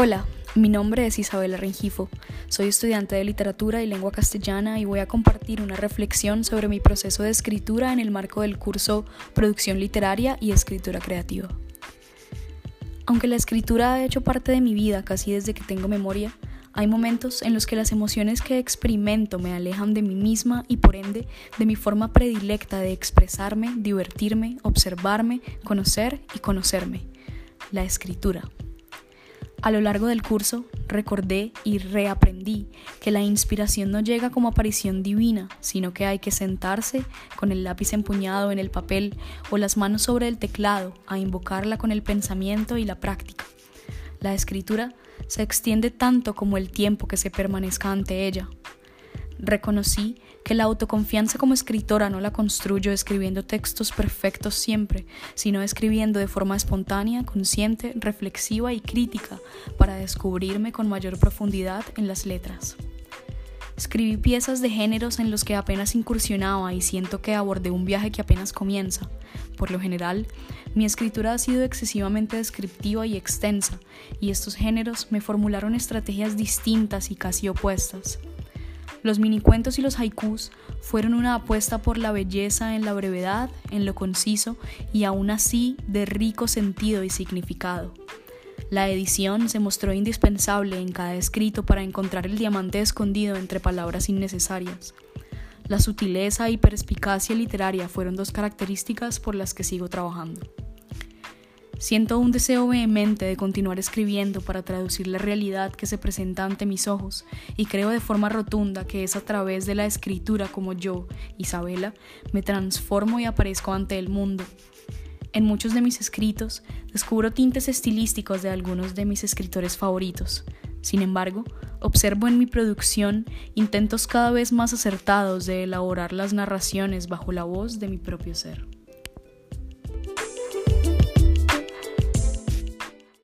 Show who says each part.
Speaker 1: Hola, mi nombre es Isabela Rengifo. Soy estudiante de literatura y lengua castellana y voy a compartir una reflexión sobre mi proceso de escritura en el marco del curso Producción Literaria y Escritura Creativa. Aunque la escritura ha hecho parte de mi vida casi desde que tengo memoria, hay momentos en los que las emociones que experimento me alejan de mí misma y por ende de mi forma predilecta de expresarme, divertirme, observarme, conocer y conocerme, la escritura. A lo largo del curso recordé y reaprendí que la inspiración no llega como aparición divina, sino que hay que sentarse con el lápiz empuñado en el papel o las manos sobre el teclado a invocarla con el pensamiento y la práctica. La escritura se extiende tanto como el tiempo que se permanezca ante ella. Reconocí que la autoconfianza como escritora no la construyo escribiendo textos perfectos siempre, sino escribiendo de forma espontánea, consciente, reflexiva y crítica para descubrirme con mayor profundidad en las letras. Escribí piezas de géneros en los que apenas incursionaba y siento que abordé un viaje que apenas comienza. Por lo general, mi escritura ha sido excesivamente descriptiva y extensa, y estos géneros me formularon estrategias distintas y casi opuestas. Los minicuentos y los haikus fueron una apuesta por la belleza en la brevedad, en lo conciso y aún así de rico sentido y significado. La edición se mostró indispensable en cada escrito para encontrar el diamante escondido entre palabras innecesarias. La sutileza y perspicacia literaria fueron dos características por las que sigo trabajando. Siento un deseo vehemente de continuar escribiendo para traducir la realidad que se presenta ante mis ojos y creo de forma rotunda que es a través de la escritura como yo, Isabela, me transformo y aparezco ante el mundo. En muchos de mis escritos descubro tintes estilísticos de algunos de mis escritores favoritos. Sin embargo, observo en mi producción intentos cada vez más acertados de elaborar las narraciones bajo la voz de mi propio ser.